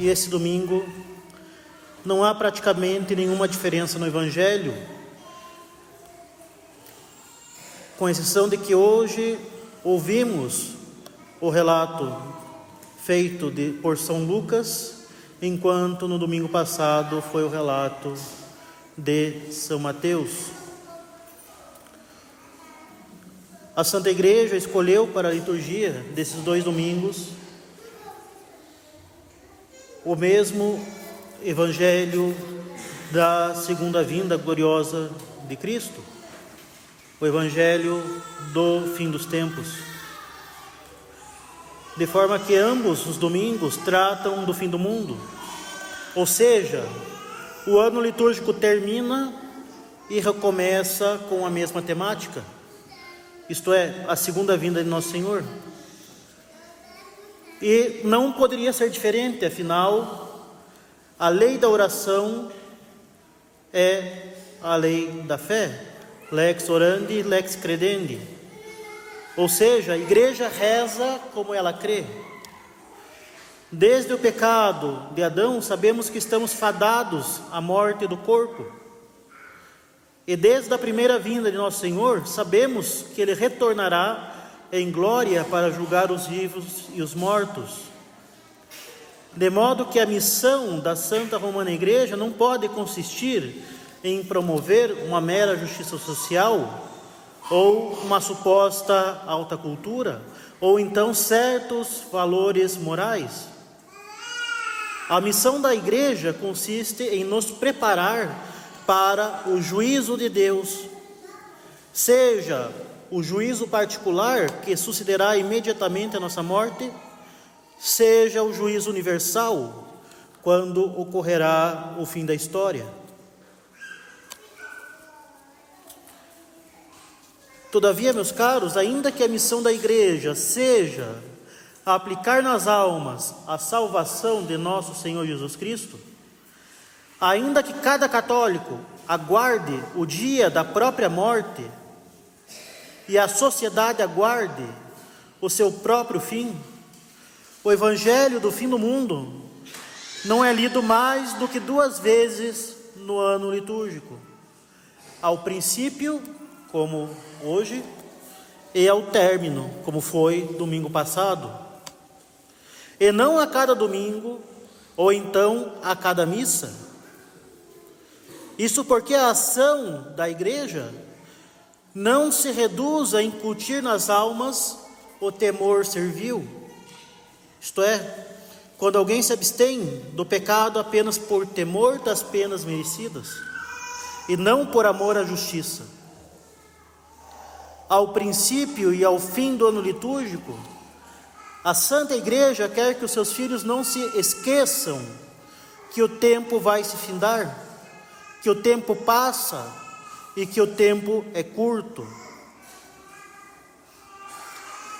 e esse domingo, não há praticamente nenhuma diferença no Evangelho, com exceção de que hoje ouvimos o relato feito de, por São Lucas, enquanto no domingo passado foi o relato de São Mateus. A Santa Igreja escolheu para a liturgia desses dois domingos o mesmo Evangelho da segunda vinda gloriosa de Cristo, o Evangelho do fim dos tempos. De forma que ambos os domingos tratam do fim do mundo, ou seja, o ano litúrgico termina e recomeça com a mesma temática, isto é, a segunda vinda de Nosso Senhor. E não poderia ser diferente, afinal, a lei da oração é a lei da fé, lex orandi, lex credendi. Ou seja, a igreja reza como ela crê. Desde o pecado de Adão, sabemos que estamos fadados à morte do corpo. E desde a primeira vinda de nosso Senhor, sabemos que ele retornará em glória para julgar os vivos e os mortos. De modo que a missão da Santa Romana Igreja não pode consistir em promover uma mera justiça social ou uma suposta alta cultura, ou então certos valores morais. A missão da igreja consiste em nos preparar para o juízo de Deus, seja o juízo particular que sucederá imediatamente a nossa morte, seja o juízo universal, quando ocorrerá o fim da história. Todavia, meus caros, ainda que a missão da igreja seja aplicar nas almas a salvação de nosso Senhor Jesus Cristo, ainda que cada católico aguarde o dia da própria morte, e a sociedade aguarde o seu próprio fim, o Evangelho do fim do mundo não é lido mais do que duas vezes no ano litúrgico. Ao princípio, como hoje, e ao término, como foi domingo passado. E não a cada domingo, ou então a cada missa. Isso porque a ação da igreja não se reduz a incutir nas almas o temor servil. Isto é, quando alguém se abstém do pecado apenas por temor das penas merecidas e não por amor à justiça. Ao princípio e ao fim do ano litúrgico, a Santa Igreja quer que os seus filhos não se esqueçam que o tempo vai se findar, que o tempo passa e que o tempo é curto.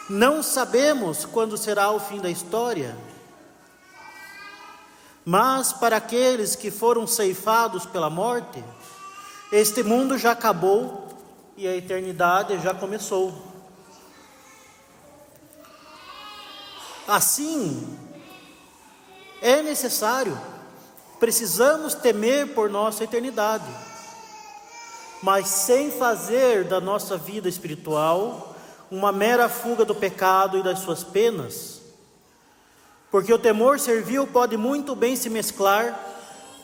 Não sabemos quando será o fim da história, mas para aqueles que foram ceifados pela morte, este mundo já acabou e a eternidade já começou. Assim, é necessário, precisamos temer por nossa eternidade mas sem fazer da nossa vida espiritual uma mera fuga do pecado e das suas penas. Porque o temor servil pode muito bem se mesclar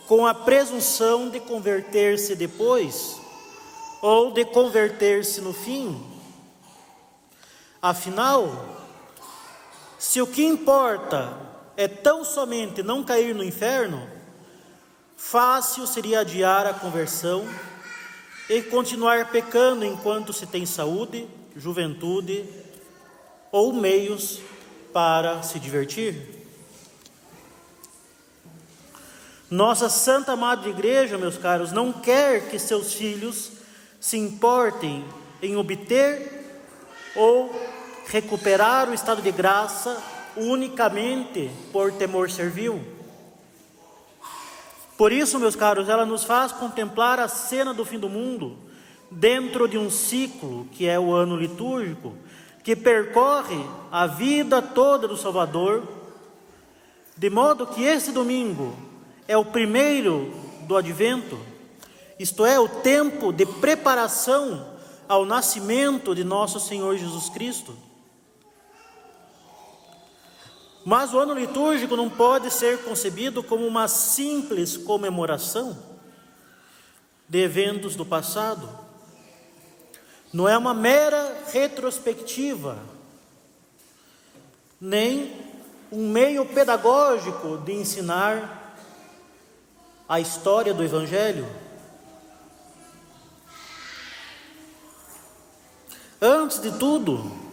com a presunção de converter-se depois, ou de converter-se no fim. Afinal, se o que importa é tão somente não cair no inferno, fácil seria adiar a conversão e continuar pecando enquanto se tem saúde, juventude ou meios para se divertir. Nossa Santa Madre Igreja, meus caros, não quer que seus filhos se importem em obter ou recuperar o estado de graça unicamente por temor servil. Por isso, meus caros, ela nos faz contemplar a cena do fim do mundo dentro de um ciclo que é o ano litúrgico, que percorre a vida toda do Salvador, De modo que esse domingo é o primeiro do advento, isto é, o tempo de preparação ao nascimento de nosso Senhor Jesus Cristo. Mas o ano litúrgico não pode ser concebido como uma simples comemoração de eventos do passado. Não é uma mera retrospectiva, nem um meio pedagógico de ensinar a história do Evangelho. Antes de tudo,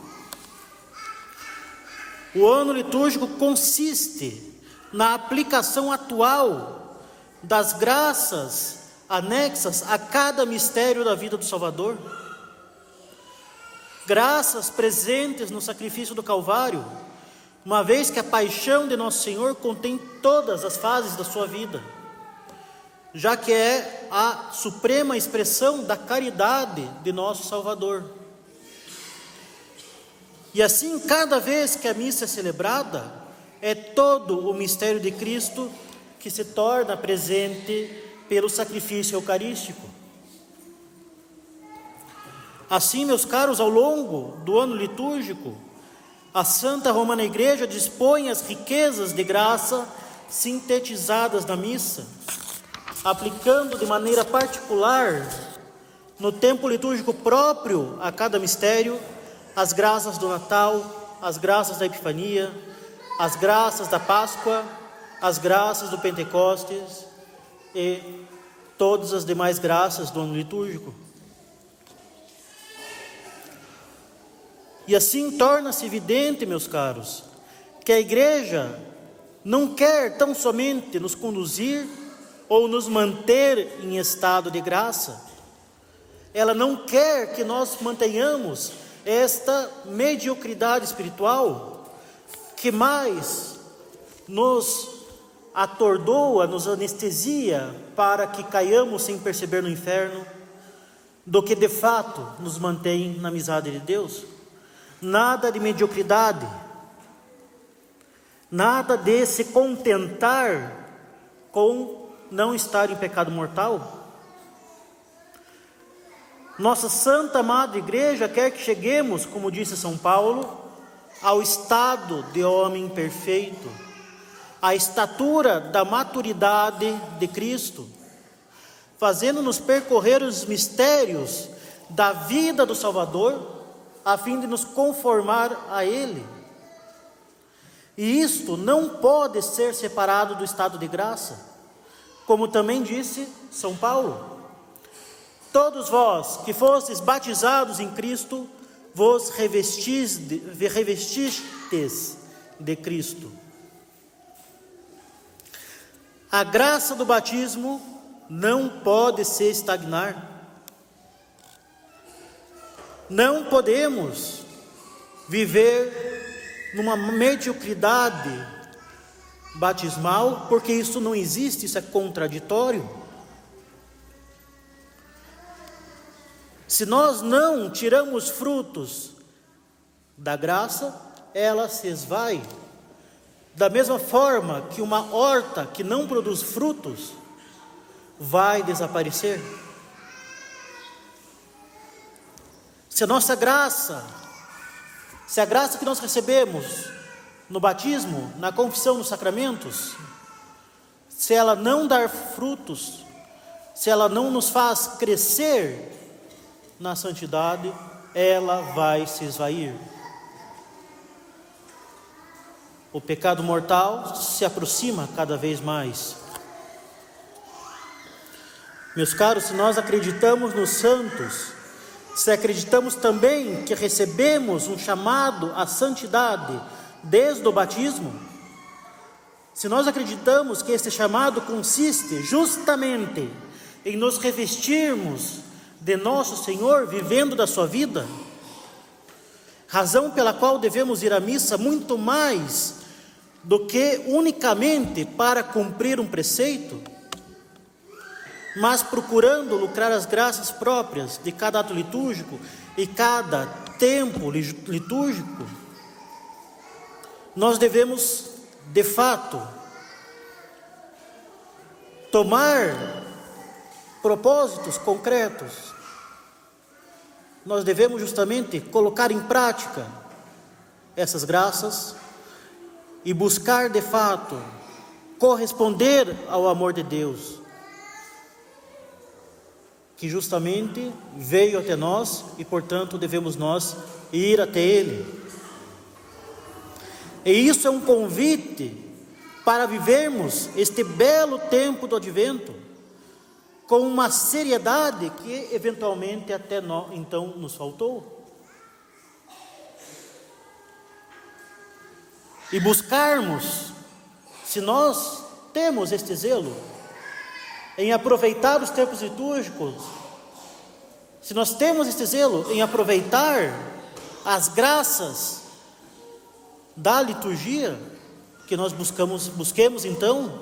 o ano litúrgico consiste na aplicação atual das graças anexas a cada mistério da vida do Salvador. Graças presentes no sacrifício do Calvário, uma vez que a paixão de Nosso Senhor contém todas as fases da sua vida, já que é a suprema expressão da caridade de nosso Salvador. E assim, cada vez que a missa é celebrada, é todo o mistério de Cristo que se torna presente pelo sacrifício eucarístico. Assim, meus caros, ao longo do ano litúrgico, a Santa Romana Igreja dispõe as riquezas de graça sintetizadas na missa, aplicando de maneira particular, no tempo litúrgico próprio a cada mistério, as graças do Natal, as graças da Epifania, as graças da Páscoa, as graças do Pentecostes e todas as demais graças do ano litúrgico. E assim torna-se evidente, meus caros, que a igreja não quer tão somente nos conduzir ou nos manter em estado de graça, ela não quer que nós mantenhamos esta mediocridade espiritual que mais nos atordoa, nos anestesia para que caiamos sem perceber no inferno, do que de fato nos mantém na amizade de Deus. Nada de mediocridade, nada de se contentar com não estar em pecado mortal nossa Santa Amada Igreja quer que cheguemos, como disse São Paulo, ao estado de homem perfeito, à estatura da maturidade de Cristo, fazendo-nos percorrer os mistérios da vida do Salvador, a fim de nos conformar a Ele. E isto não pode ser separado do estado de graça, como também disse São Paulo. Todos vós que fostes batizados em Cristo, vos revestis de, revestistes de Cristo. A graça do batismo não pode se estagnar. Não podemos viver numa mediocridade batismal, porque isso não existe, isso é contraditório. Se nós não tiramos frutos da graça, ela se esvai. Da mesma forma que uma horta que não produz frutos vai desaparecer. Se a nossa graça, se a graça que nós recebemos no batismo, na confissão, nos sacramentos, se ela não dar frutos, se ela não nos faz crescer na santidade, ela vai se esvair. O pecado mortal se aproxima cada vez mais. Meus caros, se nós acreditamos nos santos, se acreditamos também que recebemos um chamado à santidade desde o batismo, se nós acreditamos que esse chamado consiste justamente em nos revestirmos de nosso Senhor vivendo da sua vida, razão pela qual devemos ir à missa muito mais do que unicamente para cumprir um preceito, mas procurando lucrar as graças próprias de cada ato litúrgico e cada tempo litúrgico, nós devemos de fato, tomar propósitos concretos, nós devemos justamente colocar em prática essas graças e buscar de fato corresponder ao amor de Deus, que justamente veio até nós e, portanto, devemos nós ir até Ele. E isso é um convite para vivermos este belo tempo do advento com uma seriedade que eventualmente até então nos faltou. E buscarmos, se nós temos este zelo em aproveitar os tempos litúrgicos, se nós temos este zelo em aproveitar as graças da liturgia, que nós buscamos, busquemos então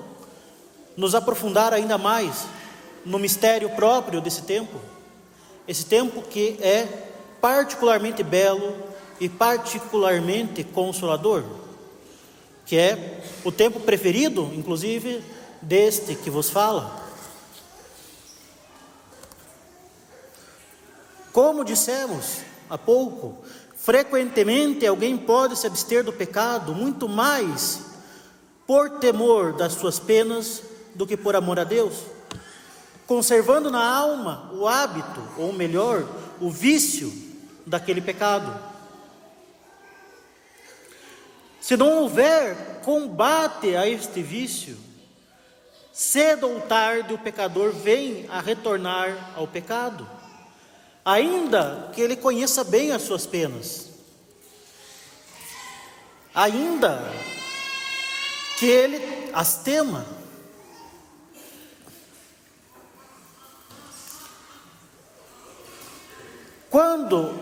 nos aprofundar ainda mais no mistério próprio desse tempo, esse tempo que é particularmente belo e particularmente consolador, que é o tempo preferido, inclusive, deste que vos fala. Como dissemos há pouco, frequentemente alguém pode se abster do pecado muito mais por temor das suas penas do que por amor a Deus conservando na alma o hábito, ou melhor, o vício daquele pecado. Se não houver combate a este vício, cedo ou tarde o pecador vem a retornar ao pecado, ainda que ele conheça bem as suas penas, ainda que ele as tema. Quando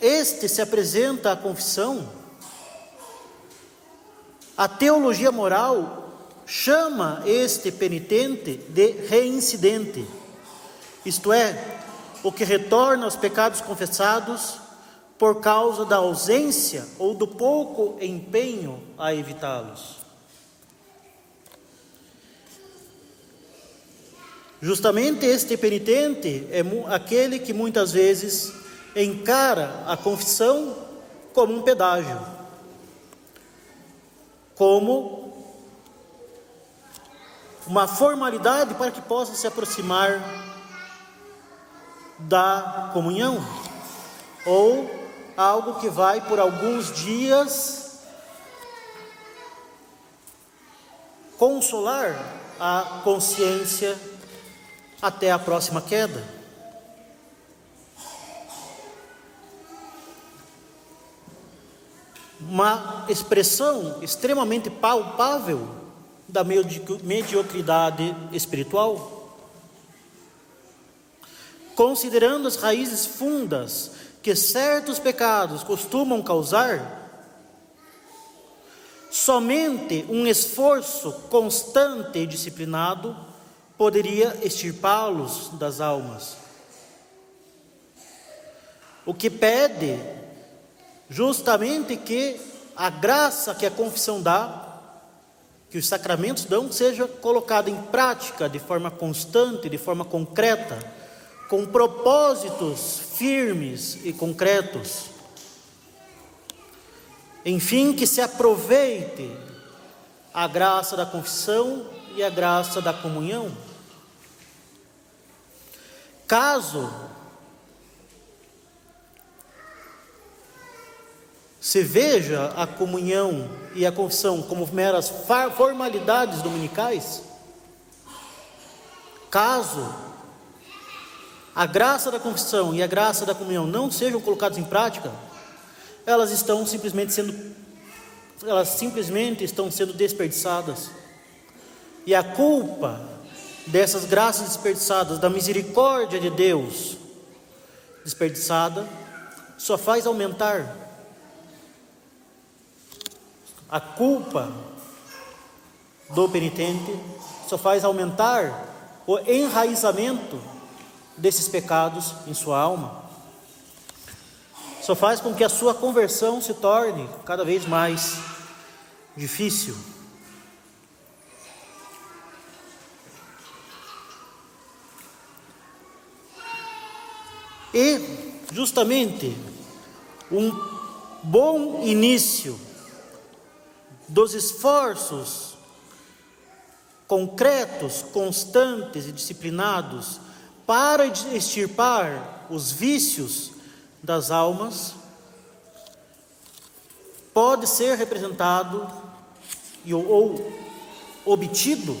este se apresenta à confissão, a teologia moral chama este penitente de reincidente, isto é, o que retorna aos pecados confessados por causa da ausência ou do pouco empenho a evitá-los. Justamente este penitente é aquele que muitas vezes encara a confissão como um pedágio, como uma formalidade para que possa se aproximar da comunhão, ou algo que vai por alguns dias consolar a consciência até a próxima queda. Uma expressão extremamente palpável da mediocridade espiritual. Considerando as raízes fundas que certos pecados costumam causar, somente um esforço constante e disciplinado poderia extirpá-los das almas. O que pede justamente que a graça que a confissão dá, que os sacramentos dão, seja colocada em prática de forma constante, de forma concreta, com propósitos firmes e concretos. Enfim, que se aproveite a graça da confissão e a graça da comunhão. Caso se veja a comunhão e a confissão como meras formalidades dominicais, caso a graça da confissão e a graça da comunhão não sejam colocadas em prática, elas estão simplesmente sendo elas simplesmente estão sendo desperdiçadas. E a culpa dessas graças desperdiçadas, da misericórdia de Deus desperdiçada, só faz aumentar a culpa do penitente, só faz aumentar o enraizamento desses pecados em sua alma, só faz com que a sua conversão se torne cada vez mais difícil. E, justamente, um bom início dos esforços concretos, constantes e disciplinados para extirpar os vícios das almas, pode ser representado ou obtido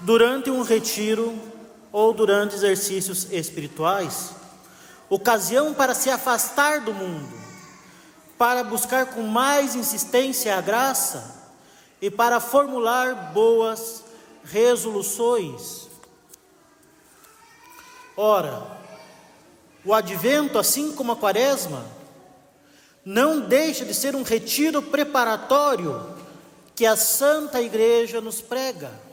durante um retiro ou durante exercícios espirituais, ocasião para se afastar do mundo, para buscar com mais insistência a graça e para formular boas resoluções. Ora, o advento, assim como a quaresma, não deixa de ser um retiro preparatório que a Santa Igreja nos prega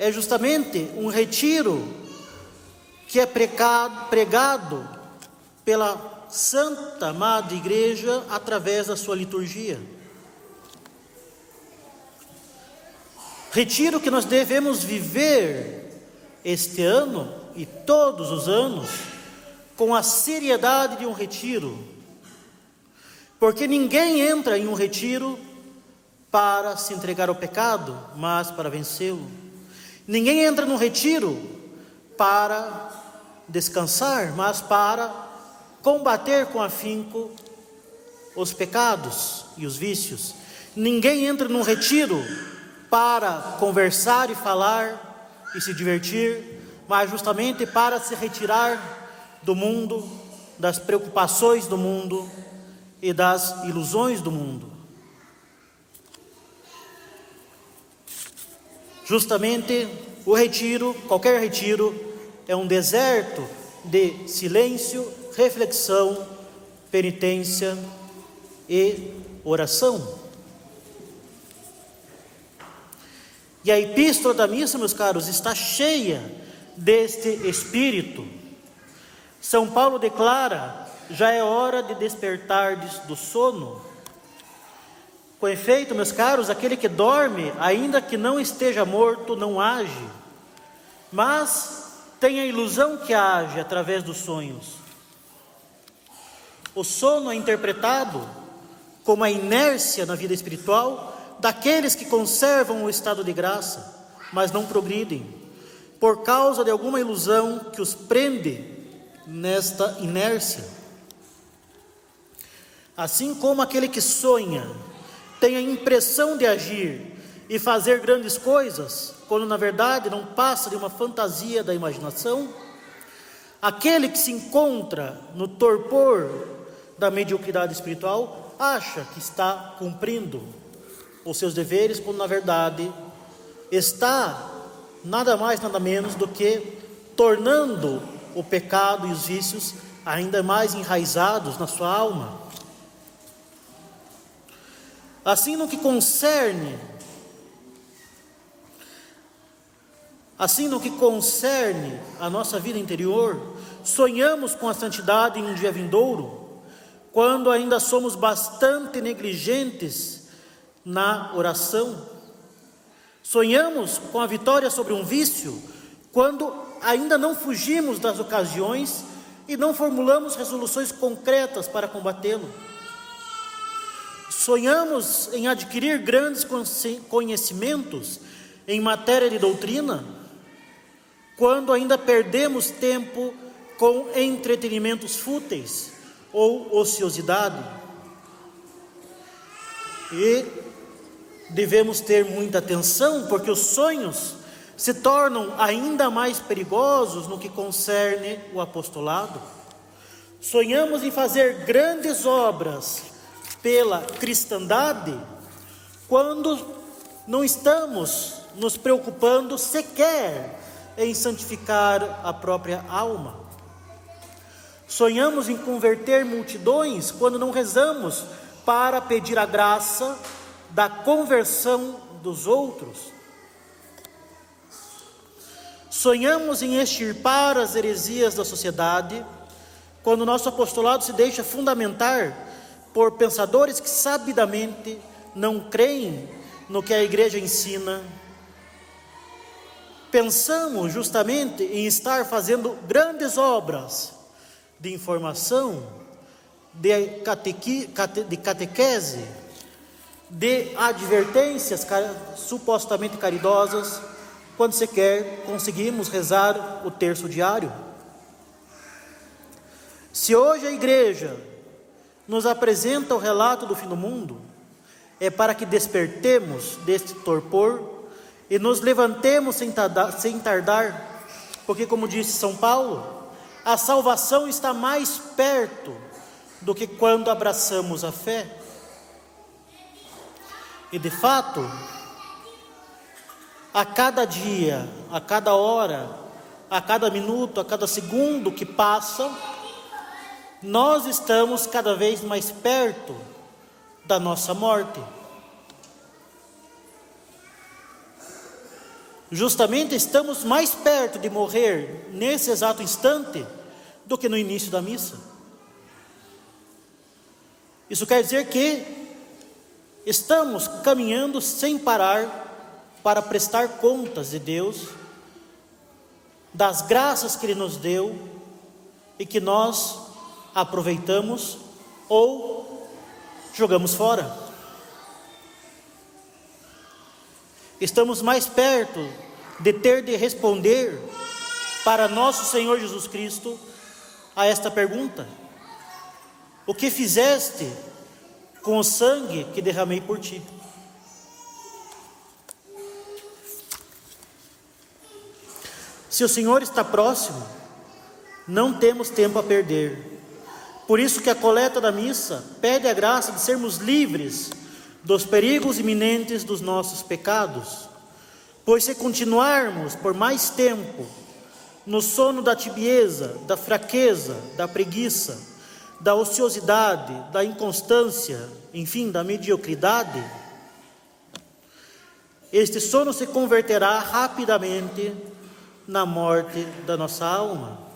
é justamente um retiro que é pregado, pela Santa Amada Igreja através da sua liturgia. Retiro que nós devemos viver este ano e todos os anos com a seriedade de um retiro, porque ninguém entra em um retiro para se entregar ao pecado, mas para vencê-lo. Ninguém entra no retiro para descansar, mas para combater com afinco os pecados e os vícios. Ninguém entra num retiro para conversar e falar e se divertir, mas justamente para se retirar do mundo, das preocupações do mundo e das ilusões do mundo. Justamente o retiro, qualquer retiro, é um deserto de silêncio, reflexão, penitência e oração. E a epístola da missa, meus caros, está cheia deste espírito. São Paulo declara: já é hora de despertar do sono com efeito, meus caros, aquele que dorme, ainda que não esteja morto, não age, mas tem a ilusão que age através dos sonhos. O sono é interpretado como a inércia na vida espiritual daqueles que conservam o estado de graça, mas não progridem, por causa de alguma ilusão que os prende nesta inércia. Assim como aquele que sonha tem a impressão de agir e fazer grandes coisas, quando na verdade não passa de uma fantasia da imaginação, aquele que se encontra no torpor da mediocridade espiritual acha que está cumprindo os seus deveres, quando na verdade está nada mais, nada menos do que tornando o pecado e os vícios ainda mais enraizados na sua alma. Assim no que concerne Assim no que concerne a nossa vida interior, sonhamos com a santidade em um dia vindouro, quando ainda somos bastante negligentes na oração. Sonhamos com a vitória sobre um vício, quando ainda não fugimos das ocasiões e não formulamos resoluções concretas para combatê-lo. Sonhamos em adquirir grandes conhecimentos em matéria de doutrina, quando ainda perdemos tempo com entretenimentos fúteis ou ociosidade. E devemos ter muita atenção, porque os sonhos se tornam ainda mais perigosos no que concerne o apostolado. Sonhamos em fazer grandes obras pela cristandade quando não estamos nos preocupando sequer em santificar a própria alma. Sonhamos em converter multidões quando não rezamos para pedir a graça da conversão dos outros. Sonhamos em extirpar as heresias da sociedade quando nosso apostolado se deixa fundamentar por pensadores que sabidamente não creem no que a igreja ensina pensamos justamente em estar fazendo grandes obras de informação, de, catequi, cate, de catequese, de advertências supostamente caridosas, quando sequer conseguimos rezar o terço diário. Se hoje a igreja nos apresenta o relato do fim do mundo, é para que despertemos deste torpor e nos levantemos sem tardar, sem tardar, porque, como disse São Paulo, a salvação está mais perto do que quando abraçamos a fé. E de fato, a cada dia, a cada hora, a cada minuto, a cada segundo que passa, nós estamos cada vez mais perto da nossa morte. Justamente estamos mais perto de morrer nesse exato instante do que no início da missa. Isso quer dizer que estamos caminhando sem parar para prestar contas de Deus, das graças que Ele nos deu e que nós aproveitamos ou jogamos fora. estamos mais perto de ter de responder para nosso Senhor Jesus Cristo a esta pergunta: O que fizeste com o sangue que derramei por ti? Se o Senhor está próximo, não temos tempo a perder. Por isso que a coleta da missa pede a graça de sermos livres dos perigos iminentes dos nossos pecados. Pois se continuarmos por mais tempo no sono da tibieza, da fraqueza, da preguiça, da ociosidade, da inconstância, enfim, da mediocridade, este sono se converterá rapidamente na morte da nossa alma.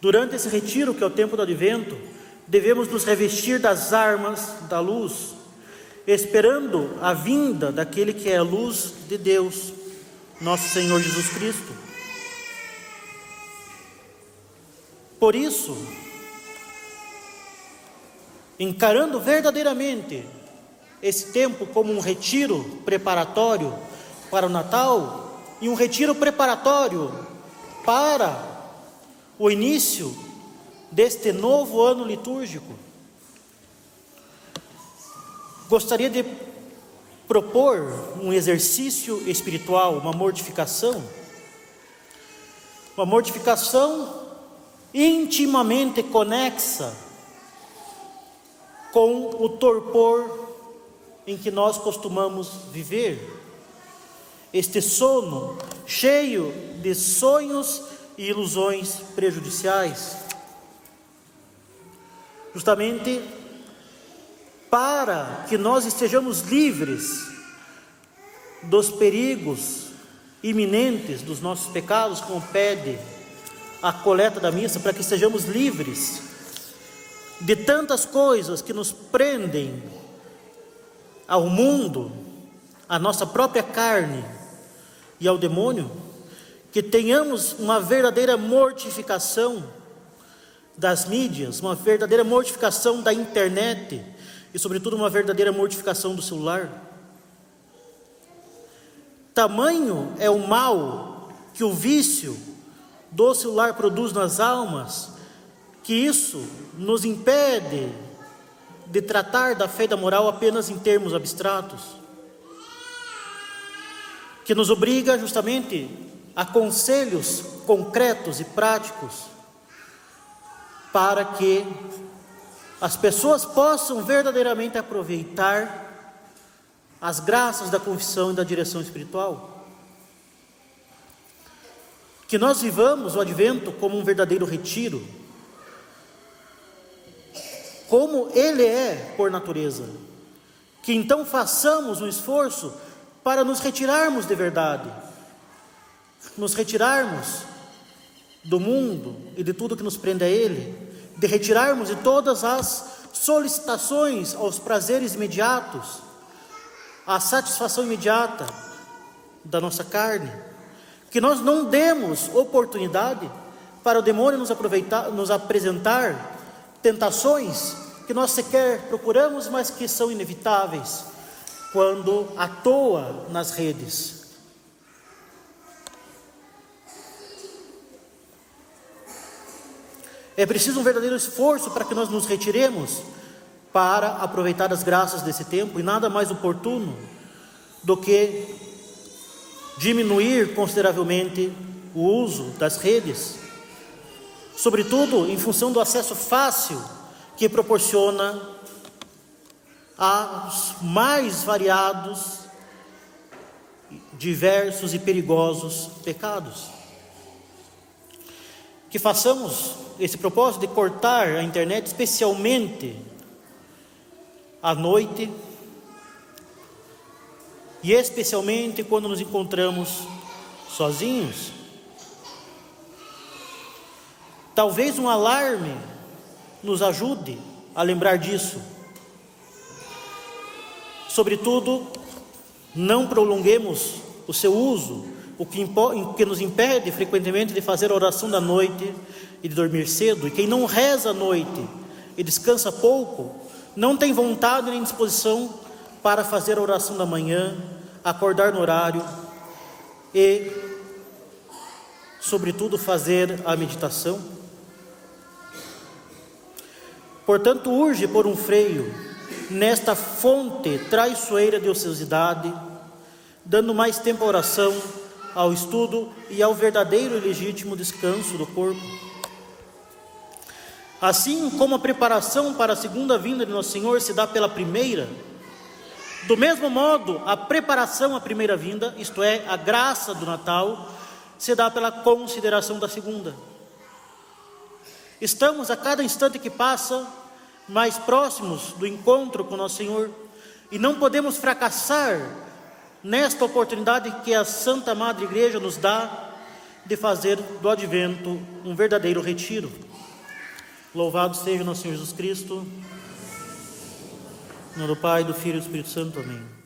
Durante esse retiro, que é o tempo do advento, devemos nos revestir das armas da luz, esperando a vinda daquele que é a luz de Deus, nosso Senhor Jesus Cristo. Por isso, encarando verdadeiramente esse tempo como um retiro preparatório para o Natal e um retiro preparatório para o início deste novo ano litúrgico, gostaria de propor um exercício espiritual, uma mortificação, uma mortificação intimamente conexa com o torpor em que nós costumamos viver. Este sono cheio de sonhos e ilusões prejudiciais. Justamente para que nós estejamos livres dos perigos iminentes dos nossos pecados, como pede a coleta da missa, para que estejamos livres de tantas coisas que nos prendem ao mundo, à nossa própria carne e ao demônio, que tenhamos uma verdadeira mortificação das mídias, uma verdadeira mortificação da internet e, sobretudo, uma verdadeira mortificação do celular. Tamanho é o mal que o vício do celular produz nas almas, que isso nos impede de tratar da fé e da moral apenas em termos abstratos, que nos obriga justamente a conselhos concretos e práticos para que as pessoas possam verdadeiramente aproveitar as graças da confissão e da direção espiritual. Que nós vivamos o advento como um verdadeiro retiro, como ele é por natureza. Que então façamos um esforço para nos retirarmos de verdade, nos retirarmos do mundo e de tudo que nos prende a Ele, de retirarmos de todas as solicitações aos prazeres imediatos, à satisfação imediata, da nossa carne, que nós não demos oportunidade para o demônio nos, aproveitar, nos apresentar tentações que nós sequer procuramos, mas que são inevitáveis quando atoa nas redes. É preciso um verdadeiro esforço para que nós nos retiremos para aproveitar as graças desse tempo e nada mais oportuno do que diminuir consideravelmente o uso das redes, sobretudo em função do acesso fácil que proporciona aos mais variados, diversos e perigosos pecados. Que façamos esse propósito de cortar a internet, especialmente à noite, e especialmente quando nos encontramos sozinhos. Talvez um alarme nos ajude a lembrar disso. Sobretudo, não prolonguemos o seu uso, o que, que nos impede frequentemente de fazer a oração da noite e de dormir cedo. E quem não reza à noite e descansa pouco, não tem vontade nem disposição para fazer a oração da manhã, acordar no horário e, sobretudo, fazer a meditação. Portanto, urge por um freio nesta fonte traiçoeira de ociosidade, dando mais tempo à oração, ao estudo e ao verdadeiro e legítimo descanso do corpo. Assim como a preparação para a segunda vinda de Nosso Senhor se dá pela primeira, do mesmo modo, a preparação à primeira vinda, isto é, a graça do Natal, se dá pela consideração da segunda. Estamos a cada instante que passa mais próximos do encontro com Nosso Senhor e não podemos fracassar nesta oportunidade que a Santa Madre Igreja nos dá de fazer do advento um verdadeiro retiro. Louvado seja nosso Senhor Jesus Cristo. Em nome do Pai, do Filho e do Espírito Santo. Amém.